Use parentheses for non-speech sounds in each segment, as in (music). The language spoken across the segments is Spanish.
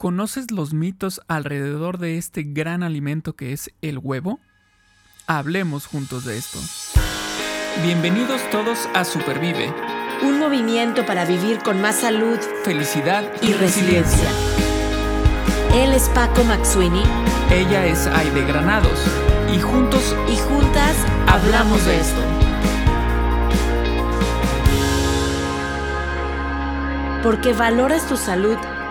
¿Conoces los mitos alrededor de este gran alimento que es el huevo? Hablemos juntos de esto. Bienvenidos todos a Supervive. Un movimiento para vivir con más salud, felicidad y, resiliencia. Él es Paco Maxuini. Ella es Aide Granados. Y juntos y juntas hablamos de esto. Porque valoras tu salud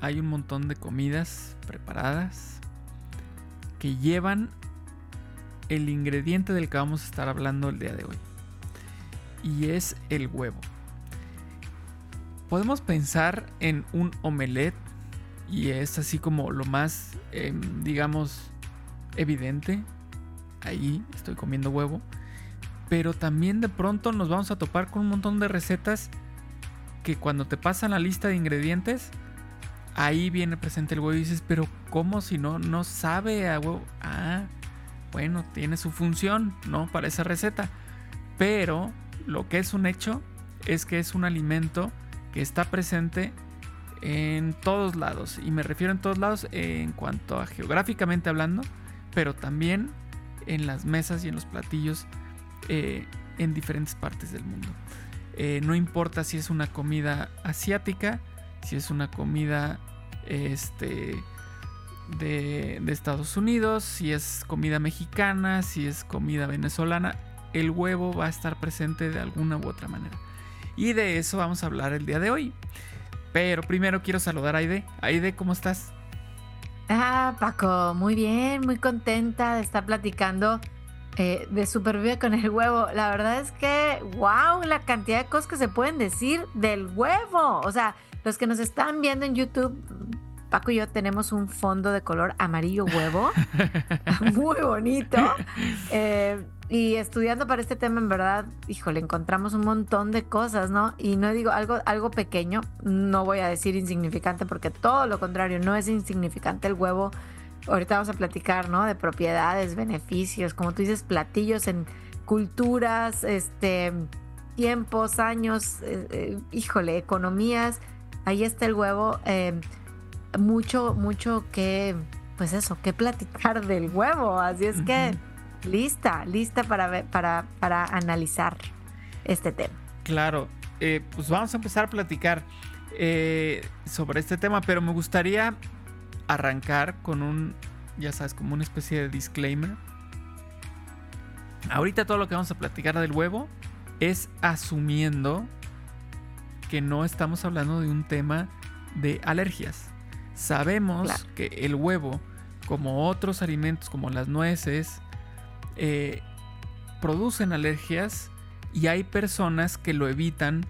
hay un montón de comidas preparadas que llevan el ingrediente del que vamos a estar hablando el día de hoy. Y es el huevo. Podemos pensar en un omelette y es así como lo más, em, digamos, evidente. Ahí estoy comiendo huevo. Pero también de pronto nos vamos a topar con un montón de recetas que cuando te pasan la lista de ingredientes ahí viene presente el huevo y dices, pero ¿cómo si no, no sabe a huevo? Ah, bueno, tiene su función, ¿no? Para esa receta. Pero lo que es un hecho es que es un alimento que está presente en todos lados. Y me refiero en todos lados en cuanto a geográficamente hablando, pero también en las mesas y en los platillos eh, en diferentes partes del mundo. Eh, no importa si es una comida asiática, si es una comida este, de, Estados Unidos, si es comida mexicana, si es comida venezolana, el huevo va a estar presente de alguna u otra manera. Y de eso vamos a hablar el día de hoy. Pero primero quiero saludar a Aide. Aide, ¿cómo estás? Ah, Paco, muy bien, muy contenta de estar platicando eh, de Supervive con el huevo. La verdad es que, wow, la cantidad de cosas que se pueden decir del huevo. O sea, los que nos están viendo en YouTube, Paco y yo tenemos un fondo de color amarillo huevo, (laughs) muy bonito. Eh, y estudiando para este tema, en verdad, híjole, encontramos un montón de cosas, ¿no? Y no digo algo, algo pequeño, no voy a decir insignificante, porque todo lo contrario, no es insignificante el huevo. Ahorita vamos a platicar, ¿no? De propiedades, beneficios, como tú dices, platillos en culturas, este, tiempos, años, eh, eh, híjole, economías ahí está el huevo. Eh, mucho, mucho que, pues eso, que platicar del huevo. Así es que lista, lista para, ver, para, para analizar este tema. Claro, eh, pues vamos a empezar a platicar eh, sobre este tema, pero me gustaría arrancar con un, ya sabes, como una especie de disclaimer. Ahorita todo lo que vamos a platicar del huevo es asumiendo que no estamos hablando de un tema de alergias. Sabemos que el huevo, como otros alimentos como las nueces, eh, producen alergias y hay personas que lo evitan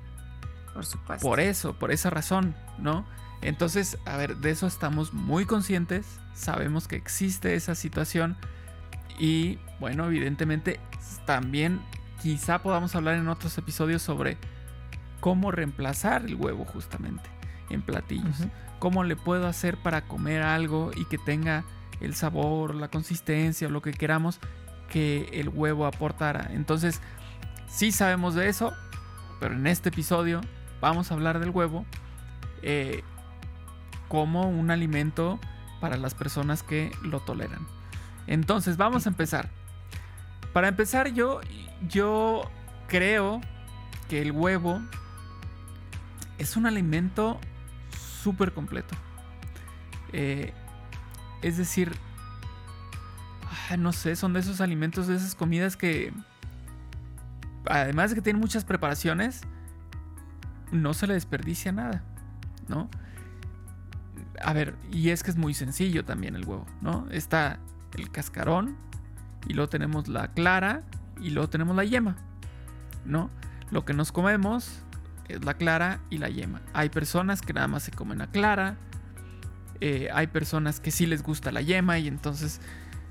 por, supuesto. por eso, por esa razón, ¿no? Entonces, a ver, de eso estamos muy conscientes, sabemos que existe esa situación y, bueno, evidentemente también quizá podamos hablar en otros episodios sobre cómo reemplazar el huevo justamente en platillos. Cómo le puedo hacer para comer algo y que tenga el sabor, la consistencia o lo que queramos que el huevo aportara. Entonces, sí sabemos de eso, pero en este episodio vamos a hablar del huevo eh, como un alimento para las personas que lo toleran. Entonces, vamos a empezar. Para empezar, yo, yo creo que el huevo es un alimento súper completo. Eh, es decir, ah, no sé, son de esos alimentos, de esas comidas que, además de que tienen muchas preparaciones, no se le desperdicia nada, ¿no? A ver, y es que es muy sencillo también el huevo, ¿no? Está el cascarón, y luego tenemos la clara, y luego tenemos la yema, ¿no? Lo que nos comemos es la clara y la yema. Hay personas que nada más se comen la clara, Eh, hay personas que sí les gusta la yema y entonces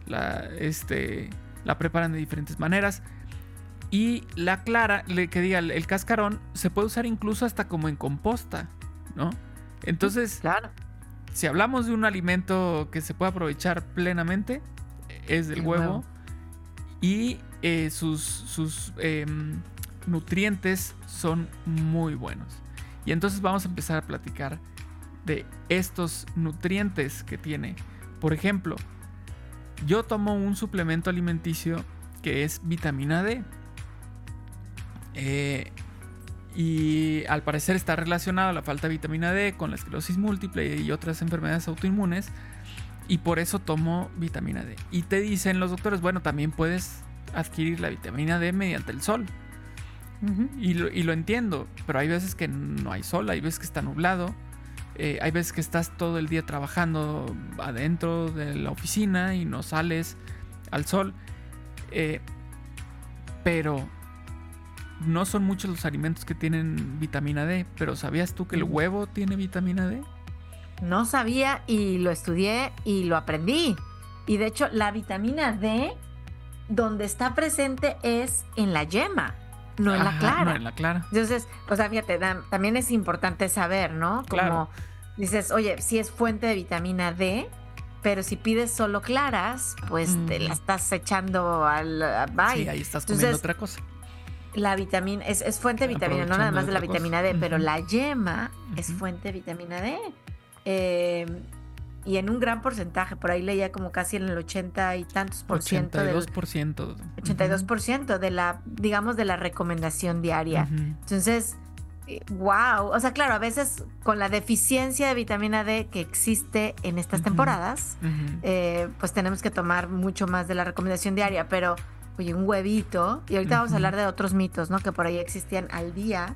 la, este, la preparan de diferentes maneras. Y la clara, que diga el cascarón, se puede usar incluso hasta como en composta, ¿no? Entonces, claro. si hablamos de un alimento que se puede aprovechar plenamente, es del huevo. Y eh, sus, sus em, nutrientes son muy buenos. Y entonces vamos a empezar a platicar de estos nutrientes que tiene. Por ejemplo, yo tomo un suplemento alimenticio que es vitamina D. Eh, y al parecer está relacionado la falta de vitamina D con la esclerosis múltiple y otras enfermedades autoinmunes. Y por eso tomo vitamina D. Y te dicen los doctores, bueno, también puedes adquirir la vitamina D mediante el sol. Y, lo, entiendo, pero hay veces que no hay sol, hay veces que está nublado, eh, hay veces que estás todo el día trabajando adentro de la oficina y no sales al sol. Eh, pero no son muchos los alimentos que tienen vitamina D, pero ¿sabías tú que el huevo tiene vitamina D? No sabía y lo estudié y lo aprendí. Y de hecho, la vitamina D, donde está presente es en la yema, no en la clara. No en la clara. Entonces, o sea, fíjate, también es importante saber, ¿no? Como dices, oye, si es fuente de vitamina D, pero si pides solo claras, pues te la estás echando al bye. Sí, ahí estás comiendo otra cosa la vitamina, es, fuente de vitamina, no nada más de la vitamina D, pero la yema es fuente de vitamina D. Em, y en un gran porcentaje, por ahí leía como casi en el 80 y tantos por ciento. 82%. 82% de la, digamos, de la recomendación diaria. Entonces, wow. O sea, claro, a veces con la deficiencia de vitamina D que existe en estas temporadas, eh, pues tenemos que tomar mucho más de la recomendación diaria, pero oye, un huevito, y ahorita vamos a hablar de otros mitos, ¿no? Que por ahí existían al día.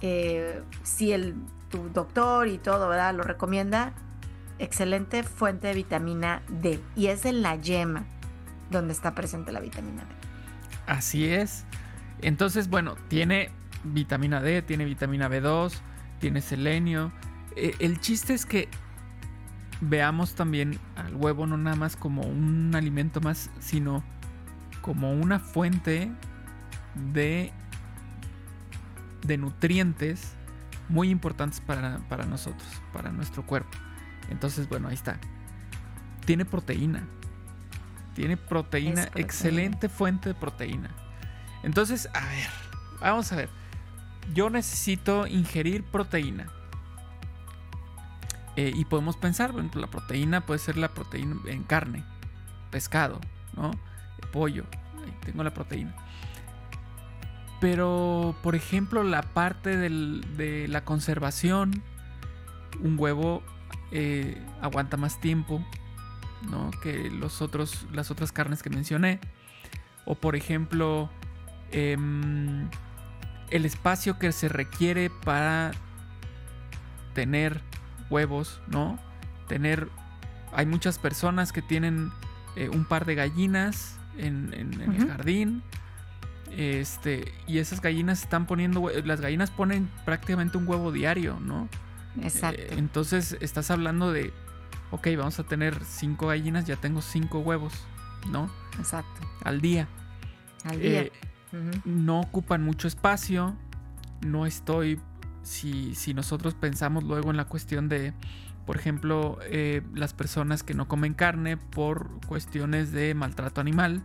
Eh, si el, tu doctor y todo, ¿verdad? Lo recomienda, excelente fuente de vitamina D. Y es en la yema donde está presente la vitamina D. Así es. Entonces, bueno, tiene vitamina D, tiene vitamina B2, tiene selenio. E, el chiste es que veamos también al huevo no nada más como un alimento más, sino como una fuente de, de nutrientes muy importantes para, nosotros, para nuestro cuerpo. Entonces, bueno, ahí está. Tiene proteína. Tiene proteína, excelente fuente de proteína. Entonces, a ver, vamos a ver. Yo necesito ingerir proteína. Eh, y podemos pensar, bueno, la proteína puede ser la proteína en carne, pescado, ¿no? pollo. Ahí tengo la proteína. Pero, por ejemplo, la parte de la conservación, un huevo eh, aguanta más tiempo ¿no? que los otros, las otras carnes que mencioné. O, por ejemplo, em, el espacio que se requiere para tener huevos, ¿no? Tener. Hay muchas personas que tienen eh, un par de gallinas en, el jardín. Este, y esas gallinas están poniendo, las gallinas ponen prácticamente un huevo diario, ¿no? Exacto. Eh, entonces estás hablando de, ok, vamos a tener cinco gallinas, ya tengo cinco huevos, ¿no? Exacto. Al día. Al día. Eh, no ocupan mucho espacio, no estoy, si, si nosotros pensamos luego en la cuestión de por ejemplo, eh, las personas que no comen carne por cuestiones de maltrato animal.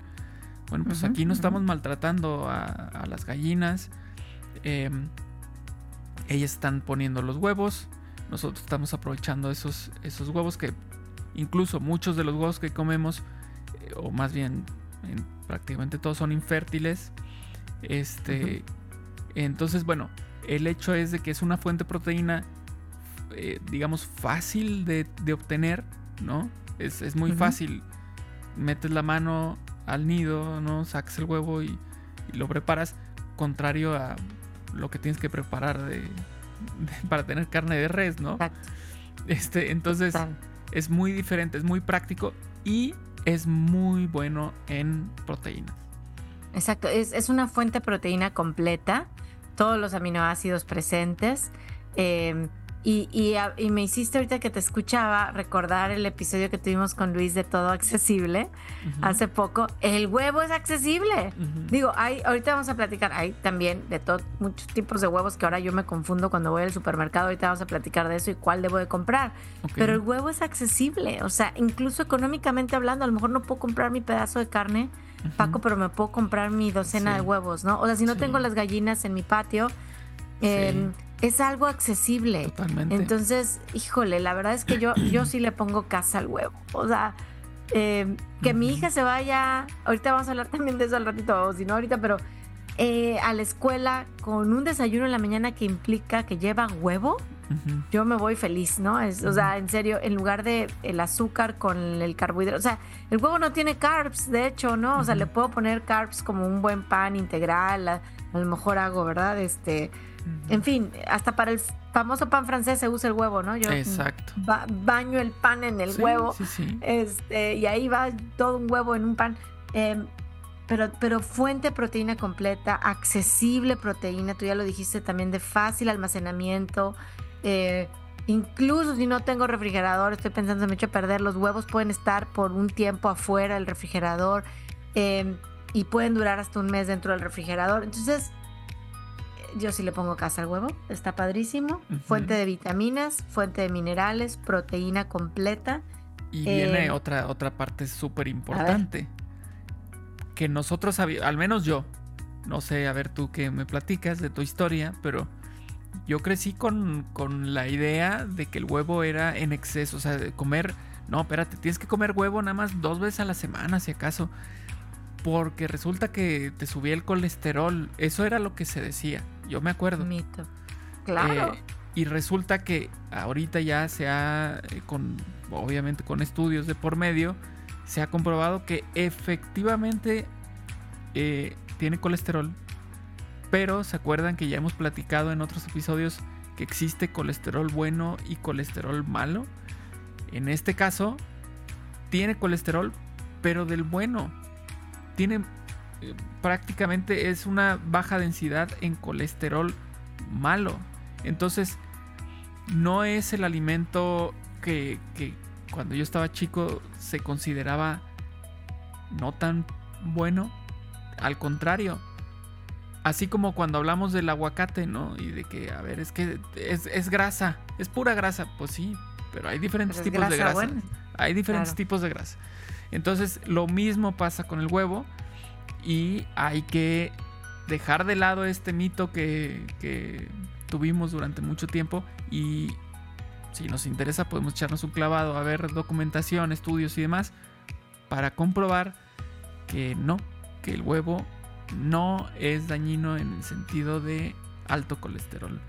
Bueno, pues aquí no estamos maltratando a, las gallinas. Em, ellas están poniendo los huevos. Nosotros estamos aprovechando esos, esos huevos que incluso muchos de los huevos que comemos, eh, o más bien prácticamente todos son infértiles. Este, Entonces, bueno, el hecho es de que es una fuente de proteína eh, digamos, fácil de, obtener, ¿no? Es, muy fácil. Metes la mano al nido, ¿no? Sacas el huevo y, lo preparas, contrario a lo que tienes que preparar de, para tener carne de res, ¿no? Este, entonces, es muy diferente, es muy práctico y es muy bueno en proteínas. Exacto, es, es, una fuente de proteína completa, todos los aminoácidos presentes. Eh, Y, y, me hiciste ahorita que te escuchaba recordar el episodio que tuvimos con Luis de Todo Accesible hace poco. El huevo es accesible. Digo, hay, ahorita vamos a platicar, hay también de todo, muchos tipos de huevos que ahora yo me confundo cuando voy al supermercado. Ahorita vamos a platicar de eso y cuál debo de comprar. Pero el huevo es accesible. O sea, incluso económicamente hablando, a lo mejor no puedo comprar mi pedazo de carne, Paco, pero me puedo comprar mi docena de huevos, ¿no? O sea, si no tengo las gallinas en mi patio, eh, es algo accesible. Totalmente. Entonces, híjole, la verdad es que yo, yo sí le pongo casa al huevo. O sea, eh, que mi hija se vaya, ahorita vamos a hablar también de eso al ratito, o si no ahorita, pero eh, a la escuela con un desayuno en la mañana que implica que lleva huevo, yo me voy feliz, ¿no? Es, O sea, en serio, en lugar de el azúcar con el carbohidrato, o sea, el huevo no tiene carbs, de hecho, ¿no? O sea, le puedo poner carbs como un buen pan integral, a, a lo mejor hago, ¿verdad? Este, en fin, hasta para el famoso pan francés se usa el huevo, ¿no? Yo Exacto. baño el pan en el huevo. Este, y ahí va todo un huevo en un pan. Em, pero, pero fuente de proteína completa, accesible proteína, tú ya lo dijiste también, de fácil almacenamiento. Eh, incluso si no tengo refrigerador, estoy pensando, se me echo a perder, los huevos pueden estar por un tiempo afuera del refrigerador em, y pueden durar hasta un mes dentro del refrigerador. Entonces, yo sí le pongo casa al huevo, está padrísimo. Fuente de vitaminas, fuente de minerales, proteína completa. Y viene eh, otra, otra parte súper importante. Que nosotros, al menos yo, no sé, a ver tú qué me platicas de tu historia, pero yo crecí con, con la idea de que el huevo era en exceso, o sea, de comer, no, espérate, tienes que comer huevo nada más dos veces a la semana, si acaso porque resulta que te subía el colesterol. Eso era lo que se decía. Yo me acuerdo. Mito. Claro. Eh, y resulta que ahorita ya se ha, eh, con, obviamente con estudios de por medio, se ha comprobado que efectivamente eh, tiene colesterol. Pero se acuerdan que ya hemos platicado en otros episodios que existe colesterol bueno y colesterol malo. En este caso, tiene colesterol, pero del bueno tiene eh, prácticamente es una baja densidad en colesterol malo. Entonces, no es el alimento que, cuando yo estaba chico se consideraba no tan bueno. Al contrario, así como cuando hablamos del aguacate, ¿no? Y de que, a ver, es que es, grasa, es pura grasa. Pues sí, pero hay diferentes tipos de grasa. Hay diferentes tipos de grasa. Entonces lo mismo pasa con el huevo y hay que dejar de lado este mito que, tuvimos durante mucho tiempo y si nos interesa podemos echarnos un clavado a ver documentación, estudios y demás para comprobar que no, que el huevo no es dañino en el sentido de alto colesterol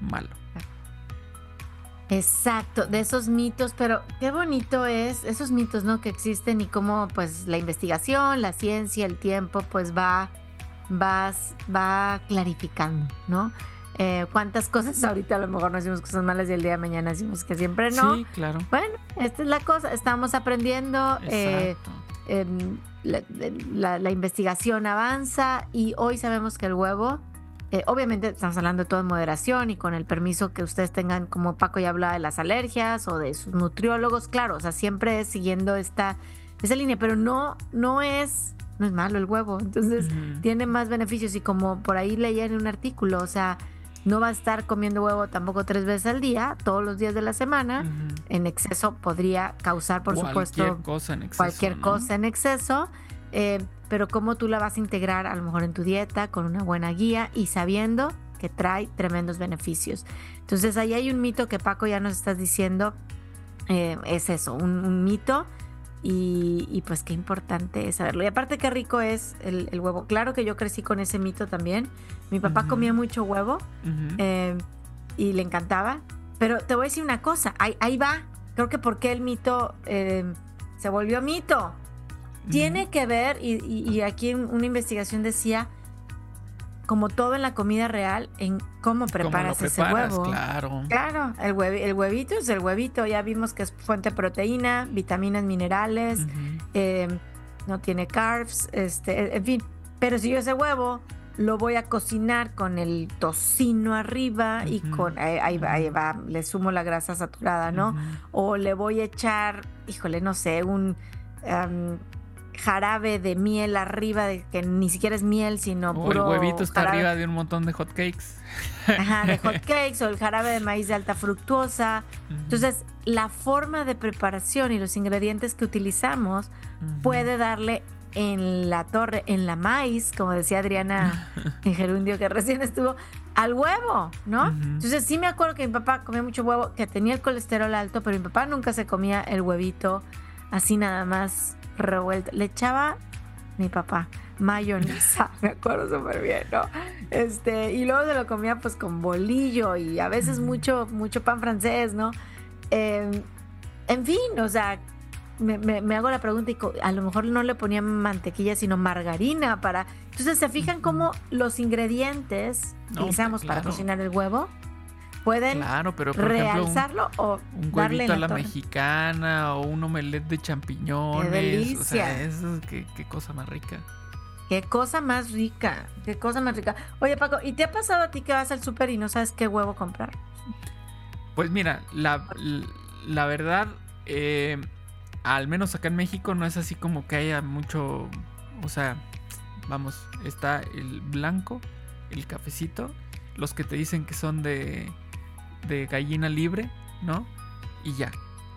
malo. Exacto, de esos mitos, pero qué bonito es esos mitos, ¿no? Que existen y cómo pues la investigación, la ciencia, el tiempo, pues va, va, va clarificando, ¿no? Eh, cuántas cosas ahorita a lo mejor no hacemos cosas malas y el día de mañana decimos que siempre no. Sí, claro. Bueno, esta es la cosa, estamos aprendiendo. Eh, em, la, la investigación avanza y hoy sabemos que el huevo eh, obviamente estamos hablando de todo en moderación y con el permiso que ustedes tengan, como Paco ya hablaba de las alergias o de sus nutriólogos, claro, o sea, siempre siguiendo esta, esa línea, pero no, no es, no es malo el huevo, entonces tiene más beneficios y como por ahí leía en un artículo, o sea, no va a estar comiendo huevo tampoco tres veces al día, todos los días de la semana. En exceso podría causar, por supuesto, cosa en exceso, cualquier cosa en exceso. Eh, pero cómo tú la vas a integrar a lo mejor en tu dieta con una buena guía y sabiendo que trae tremendos beneficios. Entonces ahí hay un mito que Paco ya nos estás diciendo, eh, es eso, un, mito y, pues qué importante es saberlo. Y aparte qué rico es el, huevo. Claro que yo crecí con ese mito también. Mi papá comía mucho huevo eh, y le encantaba. Pero te voy a decir una cosa, ahí, ahí va. Creo que porque el mito eh, se volvió mito tiene que ver, y, aquí una investigación decía, como todo en la comida real, en cómo preparas, ese huevo. Claro. Claro, el, huevito es el huevito. Ya vimos que es fuente de proteína, vitaminas, minerales, em, no tiene carbs, este, en fin. Pero si yo ese huevo lo voy a cocinar con el tocino arriba y con ahí, va, ahí va, le sumo la grasa saturada, ¿no? O le voy a echar, híjole, no sé, un jarabe de miel arriba, de que ni siquiera es miel, sino o puro. El huevito está arriba de un montón de hot cakes. Ajá, de (laughs) hot cakes o el jarabe de maíz de alta fructuosa. Entonces, la forma de preparación y los ingredientes que utilizamos puede darle en la torre, en la maíz, como decía Adriana (laughs) en gerundio que recién estuvo, al huevo, ¿no? Entonces sí me acuerdo que mi papá comía mucho huevo, que tenía el colesterol alto, pero mi papá nunca se comía el huevito así nada más revuelto. Le echaba mi papá mayonesa, (laughs) me acuerdo súper bien, ¿no? Este, y luego se lo comía pues con bolillo y a veces mucho, mucho pan francés, ¿no? Em, en fin, o sea, me, hago la pregunta y a lo mejor no le ponían mantequilla, sino margarina para... Entonces, ¿se fijan cómo los ingredientes que utilizamos para cocinar el huevo pueden claro, pero realzarlo o un huevito a la mexicana o un omelette de champiñones. Qué delicia. O sea, eso, qué, qué cosa más rica. Qué cosa más rica, qué cosa más rica. Oye, Paco, ¿y te ha pasado a ti que vas al súper y no sabes qué huevo comprar? Pues mira, la, la verdad, eh, al menos acá en México no es así como que haya mucho, o sea, vamos, está el blanco, el cafecito, los que te dicen que son de de gallina libre, ¿no? Y ya,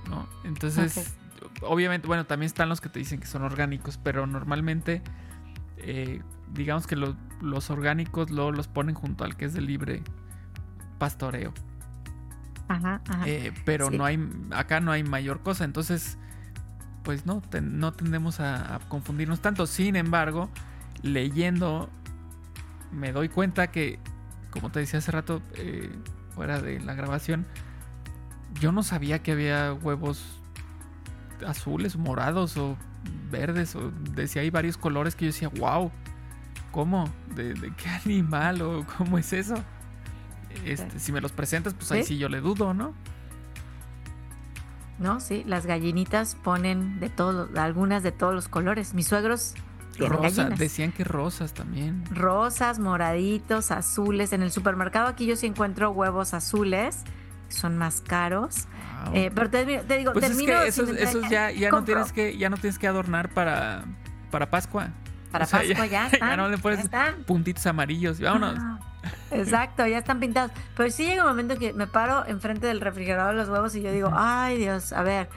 ¿no? Entonces, obviamente, bueno, también están los que te dicen que son orgánicos, pero normalmente, eh, digamos que los orgánicos luego los ponen junto al que es de libre pastoreo. Ajá, ajá. Eh, pero no hay, acá no hay mayor cosa, entonces, pues no, no tendemos a, confundirnos tanto. Sin embargo, leyendo, me doy cuenta que, como te decía hace rato, eh, fuera de la grabación, yo no sabía que había huevos azules, morados o verdes, o decía hay varios colores que yo decía, wow, ¿cómo? ¿De, qué (laughs) animal o cómo es eso? Este, si me los presentas, pues ahí sí yo le dudo, ¿no? No, sí, las gallinitas ponen de todos, algunas de todos los colores. Mis suegros Rosa, decían que rosas también. Rosas, moraditos, azules. En el supermercado aquí yo sí encuentro huevos azules, son más caros. Eh, pero te, digo, pues termino es que esos, ya, ya no tienes que, ya no tienes que adornar para, para Pascua. Para Pascua ya, (laughs) están. ya no le pones puntitos amarillos. Vámonos. exacto, ya están pintados. Pero sí llega un momento que me paro enfrente del refrigerador de los huevos y yo digo, ay Dios, a ver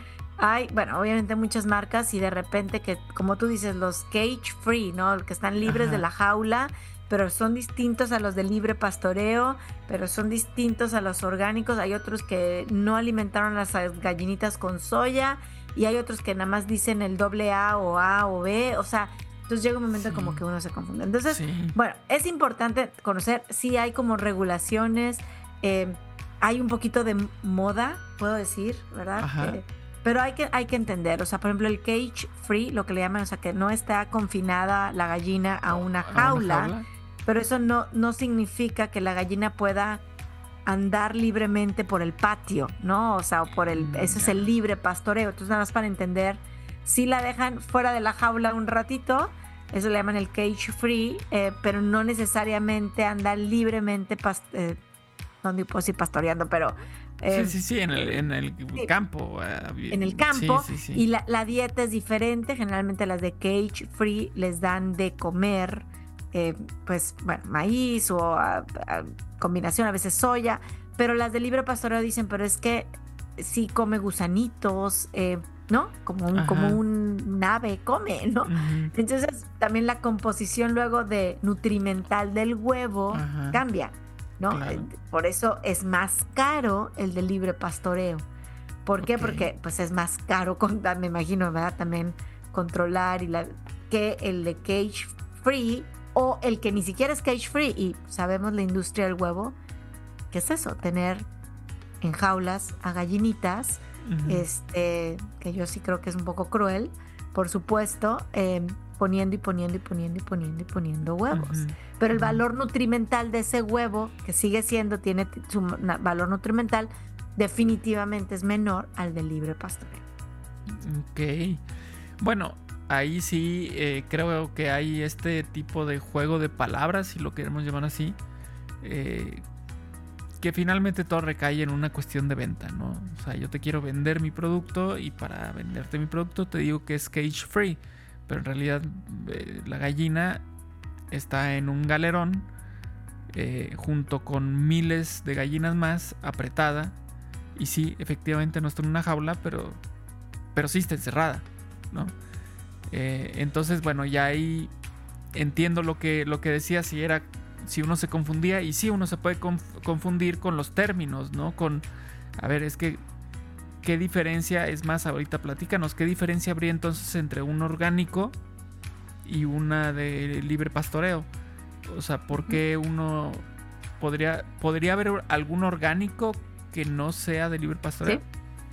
hay, bueno, obviamente muchas marcas y de repente que, como tú dices, los cage free, ¿no? Que están libres de la jaula, pero son distintos a los de libre pastoreo, pero son distintos a los orgánicos. Hay otros que no alimentaron las gallinitas con soya y hay otros que nada más dicen el doble A o A o B, o sea, entonces llega un momento como que uno se confunde. Entonces, bueno, es importante conocer si hay como regulaciones, eh, hay un poquito de moda, puedo decir, ¿verdad? Eh, pero hay que, hay que entender, o sea, por ejemplo, el cage free, lo que le llaman, o sea, que no está confinada la gallina a una jaula, pero eso no, no significa que la gallina pueda andar libremente por el patio, ¿no? O sea, por el, mm, eso es el libre pastoreo. Entonces, nada más para entender, si la dejan fuera de la jaula un ratito, eso le llaman el cage free, eh, pero no necesariamente andar libremente, eh, no digo pastoreando, pero eh, sí, sí, en el, campo. en el campo. y la, dieta es diferente. Generalmente las de cage free les dan de comer, eh, pues, bueno, maíz o combinación, a veces soya. Pero las de libre pastoreo dicen, pero es que sí come gusanitos, eh, ¿no? Como un, como un ave come, ¿no? Entonces también la composición luego de nutrimental del huevo cambia. Eh, por eso es más caro el de libre pastoreo. ¿Por qué? Porque pues es más caro, me imagino, ¿verdad? También controlar y la, que el de cage free o el que ni siquiera es cage free. Y sabemos la industria del huevo, ¿qué es eso? Tener en jaulas a gallinitas, este, que yo sí creo que es un poco cruel, por supuesto, em, poniendo y poniendo y poniendo y poniendo y poniendo huevos. Pero el valor nutrimental de ese huevo, que sigue siendo, tiene su valor nutrimental, definitivamente es menor al del libre pastoreo. Ok. Bueno, ahí sí eh, creo que hay este tipo de juego de palabras, si lo queremos llamar así, eh, que finalmente todo recae en una cuestión de venta, ¿no? O sea, yo te quiero vender mi producto y para venderte mi producto te digo que es cage free, pero en realidad eh, la gallina está en un galerón junto con miles de gallinas más apretada y sí, efectivamente no está en una jaula, pero, pero sí está encerrada, ¿no? Eh, entonces, bueno, ya ahí entiendo lo que, lo que decía, si era, si uno se confundía, y sí, uno se puede confundir con los términos, ¿no? Con, a ver, es que, ¿qué diferencia, es más, ahorita platícanos, qué diferencia habría entonces entre un orgánico y una de libre pastoreo? O sea, ¿por qué uno podría, podría haber algún orgánico que no sea de libre pastoreo?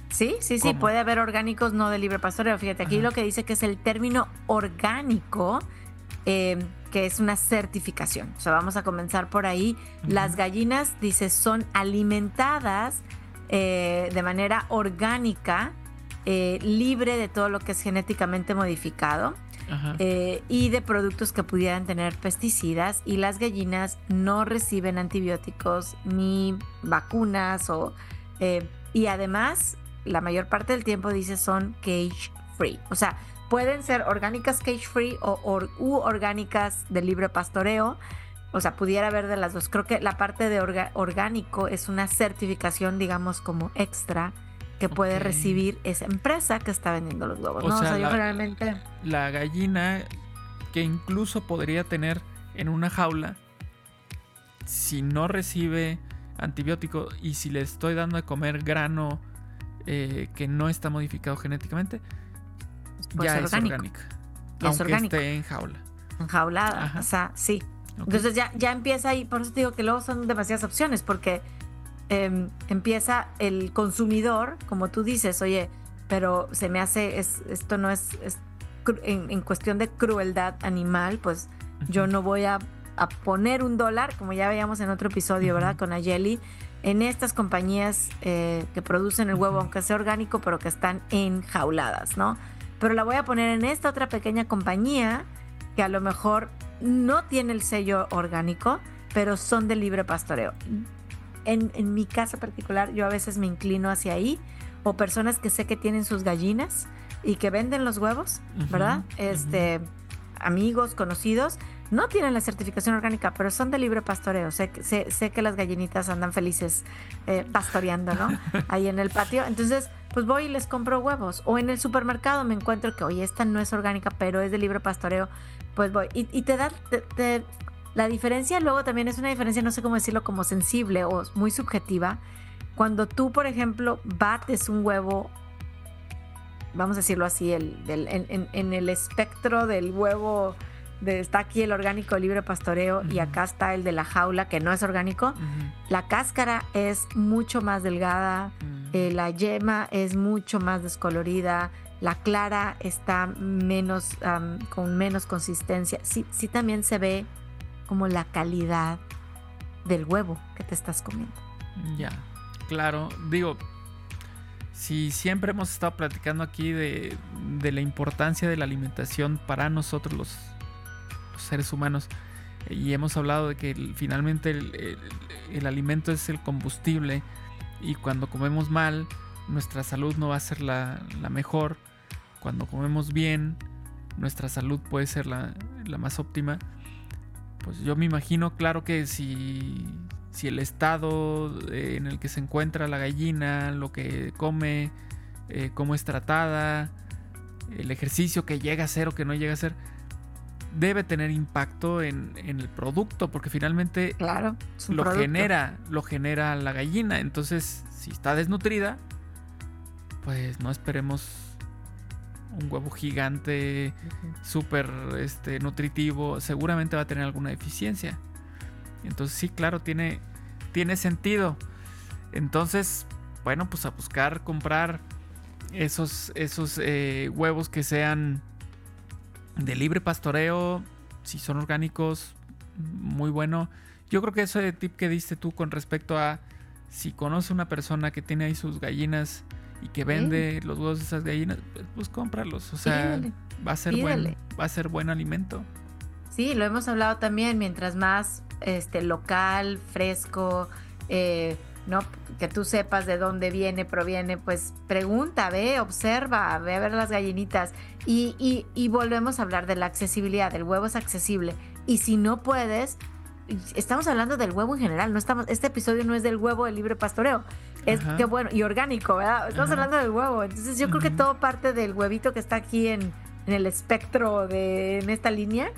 Sí, sí, sí, puede haber orgánicos no de libre pastoreo. Fíjate, aquí lo que dice que es el término orgánico, eh, que es una certificación. O sea, vamos a comenzar por ahí. Las gallinas, dice, son alimentadas eh, de manera orgánica, eh, libre de todo lo que es genéticamente modificado. y de productos que pudieran tener pesticidas y las gallinas no reciben antibióticos ni vacunas o y además la mayor parte del tiempo dice son cage free. O sea, pueden ser orgánicas cage free o u orgánicas de libre pastoreo. O sea, pudiera haber de las dos. Creo que la parte de orgánico es una certificación, digamos, como extra que puede recibir esa empresa que está vendiendo los huevos. O, sea, yo generalmente... La gallina que incluso podría tener en una jaula, si no recibe antibiótico y si le estoy dando de comer grano eh, que no está modificado genéticamente, ya es orgánica. aunque esté en jaula. Enjaulada, o sea, sí. Entonces ya, ya empieza ahí, por eso te digo que luego son demasiadas opciones, porque em, empieza el consumidor, como tú dices, oye, pero se me hace, es, esto no es, en, cuestión de crueldad animal, pues yo no voy a, poner un dólar, como ya veíamos en otro episodio, ¿verdad? Con Ayeli, en estas compañías eh, que producen el huevo, aunque sea orgánico, pero que están enjauladas, ¿no? Pero la voy a poner en esta otra pequeña compañía que a lo mejor no tiene el sello orgánico, pero son de libre pastoreo. En, mi caso particular, yo a veces me inclino hacia ahí, o personas que sé que tienen sus gallinas y que venden los huevos, ¿verdad? Este, amigos, conocidos, no tienen la certificación orgánica, pero son de libre pastoreo. Sé, sé, que las gallinitas andan felices eh, pastoreando, ¿no? (laughs) Ahí en el patio. Entonces, pues voy y les compro huevos. O en el supermercado me encuentro que, oye, esta no es orgánica, pero es de libre pastoreo. Pues voy. Y, te da... la diferencia luego también es una diferencia, no sé cómo decirlo, como sensible o muy subjetiva. Cuando tú, por ejemplo, bates un huevo vamos a decirlo así, el, en, el espectro del huevo está aquí el orgánico libre pastoreo y acá está el de la jaula que no es orgánico. La cáscara es mucho más delgada, eh, la yema es mucho más descolorida, la clara está menos con menos consistencia. Sí, sí también se ve como la calidad del huevo que te estás comiendo. Ya, claro. Digo, si siempre hemos estado platicando aquí de, de la importancia de la alimentación para nosotros los seres humanos. Y hemos hablado de que finalmente el, alimento es el combustible y cuando comemos mal, nuestra salud no va a ser la, mejor. Cuando comemos bien, nuestra salud puede ser la, más óptima. Pues yo me imagino, claro que si, si el estado en el que se encuentra la gallina, lo que come, eh, cómo es tratada, el ejercicio que llega a hacer o que no llega a hacer, debe tener impacto en, el producto, porque finalmente claro, lo genera, lo genera la gallina. Entonces, si está desnutrida, pues no esperemos un huevo gigante, súper este, nutritivo. Seguramente va a tener alguna deficiencia. Entonces, sí, claro, tiene, tiene sentido. Entonces, bueno, pues a buscar comprar esos, esos eh, huevos que sean de libre pastoreo, si son orgánicos, muy bueno. Yo creo que ese tip que diste tú con respecto a si conoce una persona que tiene ahí sus gallinas y que vende los huevos de esas gallinas, pues, pues cómpralos. O sea, va a ser buen, va a ser buen alimento. Sí, lo hemos hablado también, mientras más este local, fresco, eh, ¿no? Que tú sepas de dónde viene, proviene, pues pregunta, ve, observa, ve a ver las gallinitas. Y, y, y volvemos a hablar de la accesibilidad, el huevo es accesible. Y si no puedes, estamos hablando del huevo en general, no estamos, este episodio no es del huevo de libre pastoreo, es que bueno, y orgánico, ¿verdad? Estamos hablando del huevo, entonces yo creo que todo parte del huevito que está aquí en, en el espectro de en esta línea.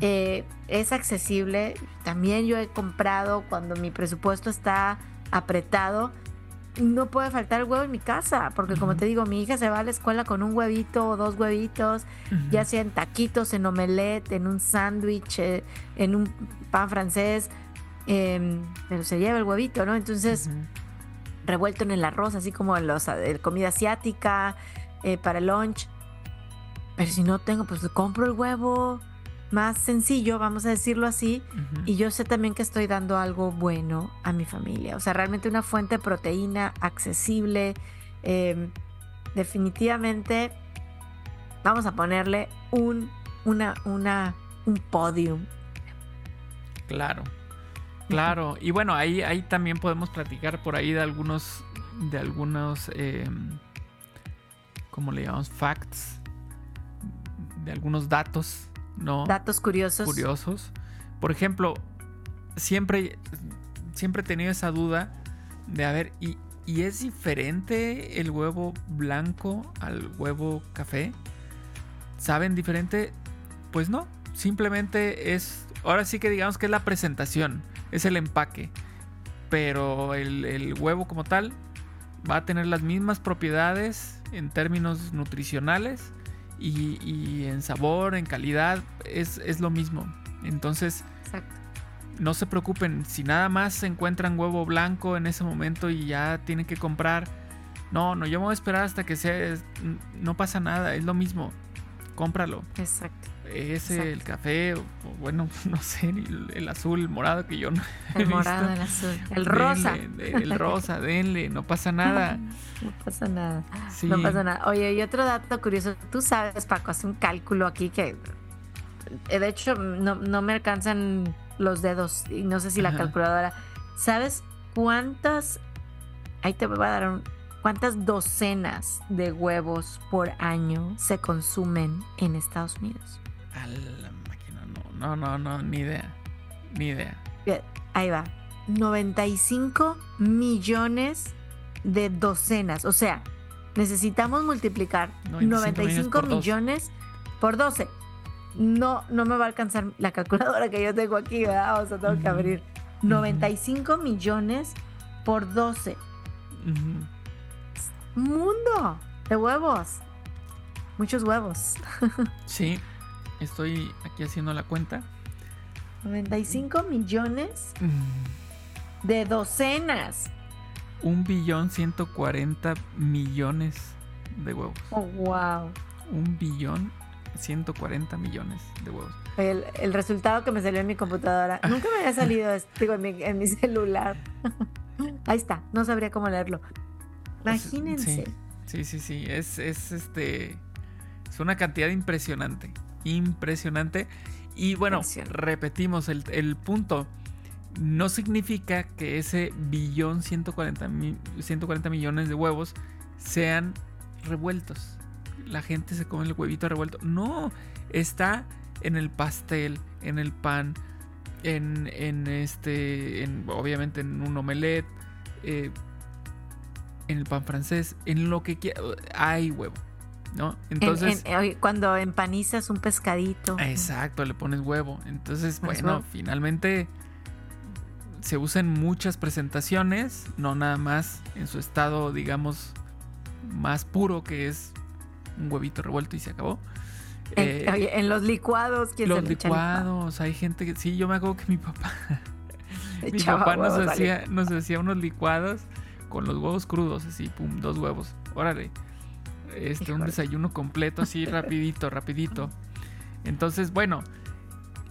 Eh, es accesible. También yo he comprado cuando mi presupuesto está apretado. No puede faltar el huevo en mi casa, porque como te digo, mi hija se va a la escuela con un huevito o dos huevitos, ya sea en taquitos, en omelette, en un sándwich, eh, en un pan francés, em, pero se lleva el huevito, ¿no? Entonces, revuelto en el arroz, así como en los, eh, comida asiática, para el lunch. Pero si no tengo, pues compro el huevo más sencillo, vamos a decirlo así, y yo sé también que estoy dando algo bueno a mi familia. O sea, realmente una fuente de proteína accesible. Em, definitivamente vamos a ponerle un, una, una, un podium. Claro, claro. Y bueno, ahí, ahí también podemos platicar por ahí de algunos, de algunos, eh, ¿cómo le llamamos? Facts, de algunos datos ¿no? Datos curiosos. Curiosos. Por ejemplo, siempre, siempre he tenido esa duda de, a ver, ¿y, ¿y es diferente el huevo blanco al huevo café? ¿Saben diferente? Pues no, simplemente es, ahora sí que digamos que es la presentación, es el empaque, pero el, el huevo como tal va a tener las mismas propiedades en términos nutricionales y, en sabor, en calidad, es, lo mismo. Entonces, no se preocupen, si nada más se encuentran huevo blanco en ese momento y ya tienen que comprar, no, no, yo me voy a esperar hasta que sea, no pasa nada, es lo mismo, cómpralo. Exacto. Ese, el café, o, bueno, (laughs) no sé, el, azul, el morado que yo no. (laughs) El morado, el azul, (laughs) el rosa. el rosa, denle, no pasa nada. No pasa nada. No pasa nada. Oye, y otro dato curioso, tú sabes, Paco, hace un cálculo aquí que eh, de hecho no, me alcanzan los dedos y no sé si la calculadora. ¿Sabes cuántas? Ahí te voy a dar un, ¿Cuántas docenas de huevos por año se consumen en Estados Unidos? A la máquina, no, no, no, no, ni idea. Ni idea. ahí va. 95 millones de docenas. O sea, necesitamos multiplicar 95, millones por 12. No, no me va a alcanzar la calculadora que yo tengo aquí, ¿verdad? O sea, tengo que abrir. 95 millones por 12. Mundo de huevos. Muchos huevos. (laughs) sí, Estoy aquí haciendo la cuenta. 95 millones mm. de docenas. Un billón 140 millones de huevos. Oh, wow. Un billón 140 millones de huevos. El, resultado que me salió en mi computadora. (laughs) Nunca me había salido, digo, en mi, en mi celular. (laughs) Ahí está, no sabría cómo leerlo. Imagínense. Sí, sí, sí, Es, es este. Es una cantidad impresionante impresionante. Y bueno, repetimos el, punto. No significa que ese billón 140, 140 millones de huevos sean revueltos. La gente se come el huevito revuelto. No, está en el pastel, en el pan, en, en este, en, obviamente en un omelette, eh, en el pan francés, en lo que quiera. Hay huevo. ¿No? Entonces. cuando empanizas un pescadito. Exacto, le pones huevo. Entonces, bueno, finalmente se usa en muchas presentaciones, no nada más en su estado, digamos, más puro, que es un huevito revuelto y se acabó. En, eh, los licuados, ¿quién Los licuados, hay gente que. Sí, yo me acuerdo que mi papá. (laughs) mi papá nos, hacía, nos hacía unos licuados con los huevos crudos, así, pum, dos huevos. Órale este, un desayuno completo así rapidito, rapidito. Entonces, bueno,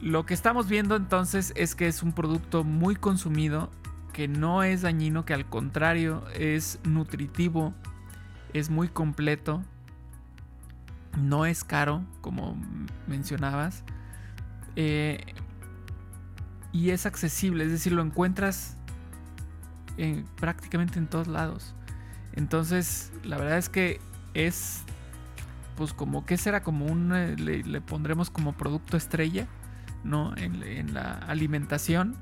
lo que estamos viendo entonces es que es un producto muy consumido, que no es dañino, que al contrario es nutritivo, es muy completo, no es caro, como mencionabas, eh, y es accesible, es decir, lo encuentras prácticamente en todos lados. Entonces, la verdad es que es, pues como que será como un, eh, le, pondremos como producto estrella, ¿no? En, la alimentación.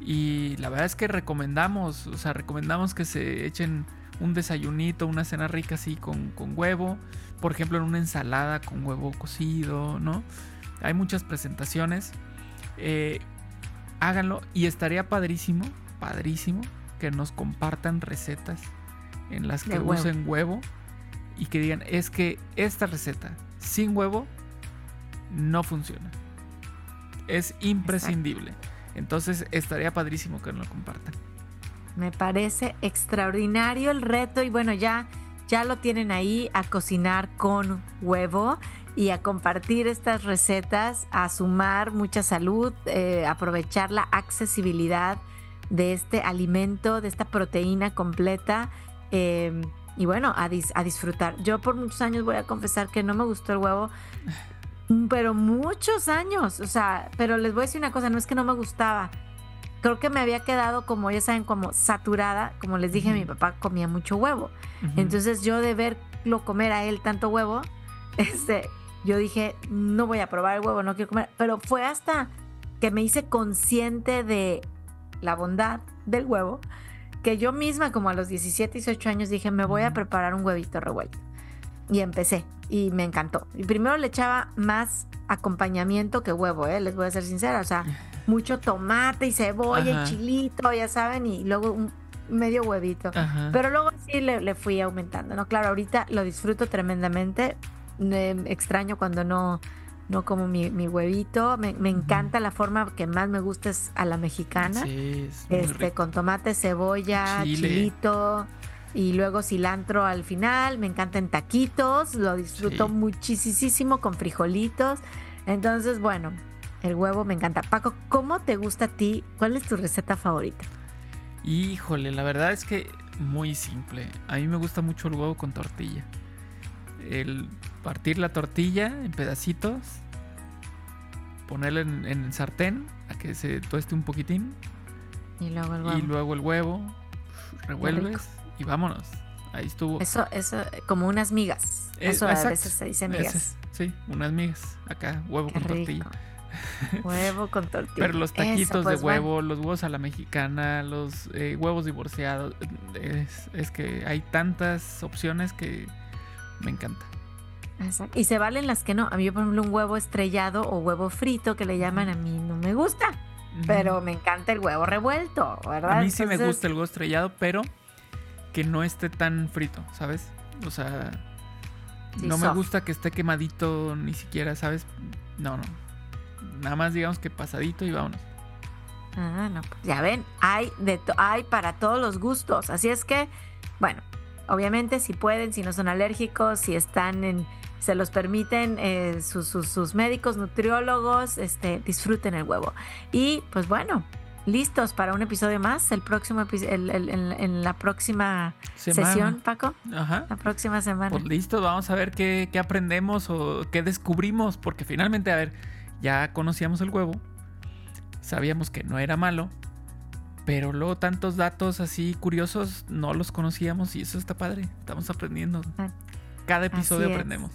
Y la verdad es que recomendamos, o sea, recomendamos que se echen un desayunito, una cena rica así con, huevo. Por ejemplo, en una ensalada con huevo cocido, ¿no? Hay muchas presentaciones. Eh, háganlo y estaría padrísimo, padrísimo que nos compartan recetas en las que usen huevo y que digan, es que esta receta sin huevo no funciona. Es imprescindible. Entonces estaría padrísimo que nos lo compartan. Me parece extraordinario el reto y bueno, ya, ya lo tienen ahí a cocinar con huevo y a compartir estas recetas, a sumar mucha salud, eh, aprovechar la accesibilidad de este alimento, de esta proteína completa. Em, y bueno, a, a, disfrutar. Yo por muchos años voy a confesar que no me gustó el huevo, pero muchos años. O sea, pero les voy a decir una cosa, no es que no me gustaba. Creo que me había quedado, como ya saben, como saturada. Como les dije, mi papá comía mucho huevo. Entonces yo de verlo comer a él tanto huevo, (laughs) este, yo dije, no voy a probar el huevo, no quiero comer. Pero fue hasta que me hice consciente de la bondad del huevo, que yo misma como a los 17, 18 años dije, me voy a preparar un huevito revuelto. Y empecé y me encantó. Y primero le echaba más acompañamiento que huevo, ¿eh? les voy a ser sincera, o sea, (laughs) mucho tomate y cebolla y chilito, ya saben, y luego un medio huevito. Pero luego sí le, fui aumentando, ¿no? Claro, ahorita lo disfruto tremendamente. extraño cuando no no como mi, huevito. Me, encanta la forma que más me gusta es a la mexicana. este, con tomate, cebolla, chilito y luego cilantro al final. Me encanta en taquitos, lo disfruto muchísimo con frijolitos. Entonces, bueno, el huevo me encanta. Paco, ¿cómo te gusta a ti? ¿Cuál es tu receta favorita? Híjole, la verdad es que muy simple. A mí me gusta mucho el huevo con tortilla. El partir la tortilla en pedacitos, ponerla en, el sartén a que se tueste un poquitín. Y luego el huevo. Y luego el huevo, revuelves y vámonos. Ahí estuvo. Eso, eso, como unas migas. Eh, eso a veces se dice migas. sí, unas migas. Acá, huevo con tortilla. (laughs) Huevo con tortilla. Pero los taquitos de pues, huevo, los huevos a la mexicana, los eh, huevos divorciados. Es, es, que hay tantas opciones que me encanta. Y se valen las que no. A mí, por ejemplo, un huevo estrellado o huevo frito que le llaman, a mí no me gusta. Pero me encanta el huevo revuelto, ¿verdad? A mí sí me gusta el huevo estrellado, pero que no esté tan frito, ¿sabes? O sea, no me gusta que esté quemadito ni siquiera, ¿sabes? No, no. Nada más digamos que pasadito y vámonos. Ah, no, pues ya ven, hay, de hay para todos los gustos. Así es que, bueno, obviamente si pueden, si no son alérgicos, si están en se los permiten eh, sus, médicos, nutriólogos, este, disfruten el huevo. Y pues bueno, listos para un episodio más, el próximo en, la próxima sesión, Paco. Ajá. La próxima semana. Pues listo, vamos a ver qué, qué aprendemos o qué descubrimos, porque finalmente, a ver, ya conocíamos el huevo, sabíamos que no era malo, pero luego tantos datos así curiosos no los conocíamos y eso está padre. Estamos aprendiendo. Ah, Cada episodio aprendemos.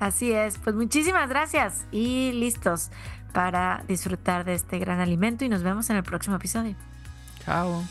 Así es, pues muchísimas gracias y listos para disfrutar de este gran alimento y nos vemos en el próximo episodio. Chao.